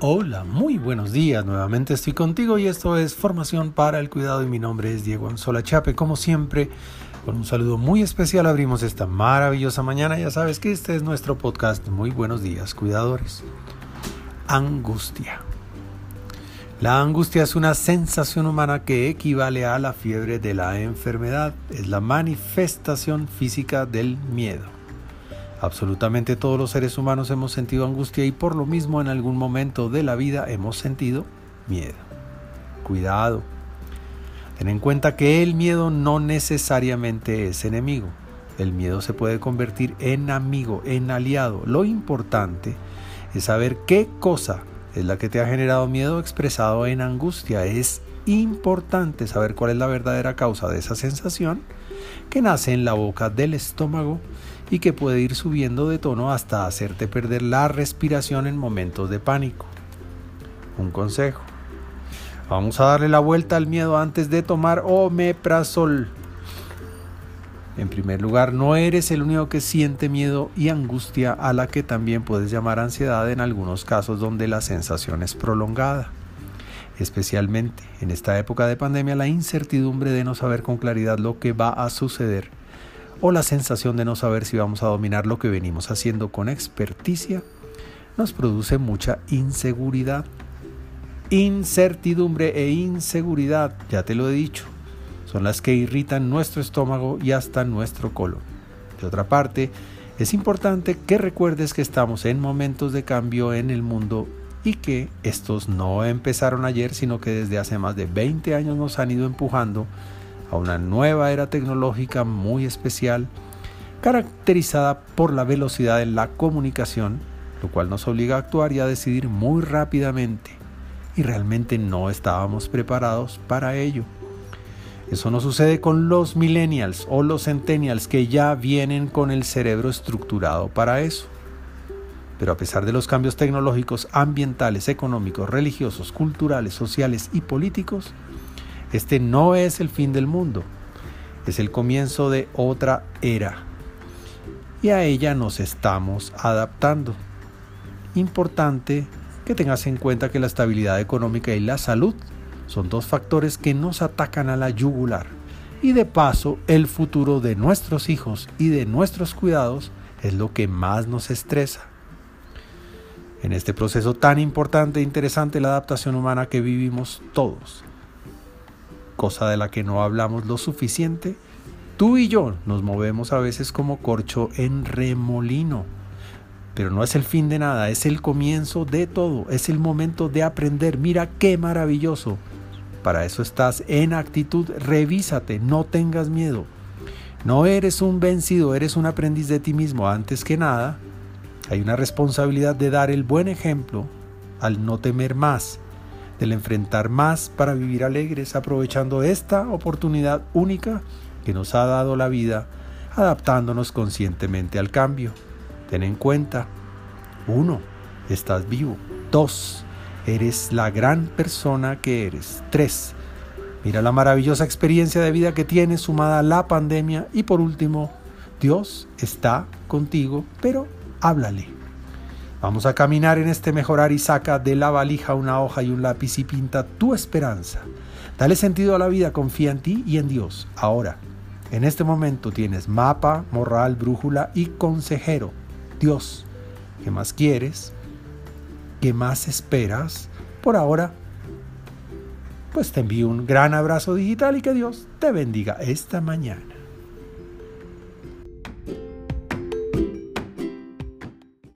Hola, muy buenos días. Nuevamente estoy contigo y esto es Formación para el Cuidado y mi nombre es Diego Anzola Chape. Como siempre, con un saludo muy especial abrimos esta maravillosa mañana. Ya sabes que este es nuestro podcast. Muy buenos días, cuidadores. Angustia. La angustia es una sensación humana que equivale a la fiebre de la enfermedad. Es la manifestación física del miedo. Absolutamente todos los seres humanos hemos sentido angustia y por lo mismo en algún momento de la vida hemos sentido miedo. Cuidado. Ten en cuenta que el miedo no necesariamente es enemigo. El miedo se puede convertir en amigo, en aliado. Lo importante es saber qué cosa es la que te ha generado miedo expresado en angustia. Es importante saber cuál es la verdadera causa de esa sensación que nace en la boca del estómago y que puede ir subiendo de tono hasta hacerte perder la respiración en momentos de pánico. Un consejo. Vamos a darle la vuelta al miedo antes de tomar omeprazol. En primer lugar, no eres el único que siente miedo y angustia a la que también puedes llamar ansiedad en algunos casos donde la sensación es prolongada. Especialmente en esta época de pandemia, la incertidumbre de no saber con claridad lo que va a suceder o la sensación de no saber si vamos a dominar lo que venimos haciendo con experticia nos produce mucha inseguridad. Incertidumbre e inseguridad, ya te lo he dicho, son las que irritan nuestro estómago y hasta nuestro colon. De otra parte, es importante que recuerdes que estamos en momentos de cambio en el mundo y que estos no empezaron ayer, sino que desde hace más de 20 años nos han ido empujando a una nueva era tecnológica muy especial, caracterizada por la velocidad en la comunicación, lo cual nos obliga a actuar y a decidir muy rápidamente. Y realmente no estábamos preparados para ello. Eso no sucede con los millennials o los centennials que ya vienen con el cerebro estructurado para eso. Pero a pesar de los cambios tecnológicos, ambientales, económicos, religiosos, culturales, sociales y políticos, este no es el fin del mundo, es el comienzo de otra era. Y a ella nos estamos adaptando. Importante que tengas en cuenta que la estabilidad económica y la salud son dos factores que nos atacan a la yugular. Y de paso, el futuro de nuestros hijos y de nuestros cuidados es lo que más nos estresa. En este proceso tan importante e interesante la adaptación humana que vivimos todos, cosa de la que no hablamos lo suficiente, tú y yo nos movemos a veces como corcho en remolino. Pero no es el fin de nada, es el comienzo de todo, es el momento de aprender. Mira qué maravilloso. Para eso estás en actitud, revísate, no tengas miedo. No eres un vencido, eres un aprendiz de ti mismo. Antes que nada, hay una responsabilidad de dar el buen ejemplo al no temer más, del enfrentar más para vivir alegres, aprovechando esta oportunidad única que nos ha dado la vida, adaptándonos conscientemente al cambio. Ten en cuenta, uno, estás vivo. Dos, eres la gran persona que eres. Tres, mira la maravillosa experiencia de vida que tienes sumada a la pandemia. Y por último, Dios está contigo, pero háblale. Vamos a caminar en este mejorar y saca de la valija una hoja y un lápiz y pinta tu esperanza. Dale sentido a la vida, confía en ti y en Dios. Ahora, en este momento tienes mapa, morral, brújula y consejero. Dios, ¿qué más quieres? ¿Qué más esperas? Por ahora, pues te envío un gran abrazo digital y que Dios te bendiga esta mañana.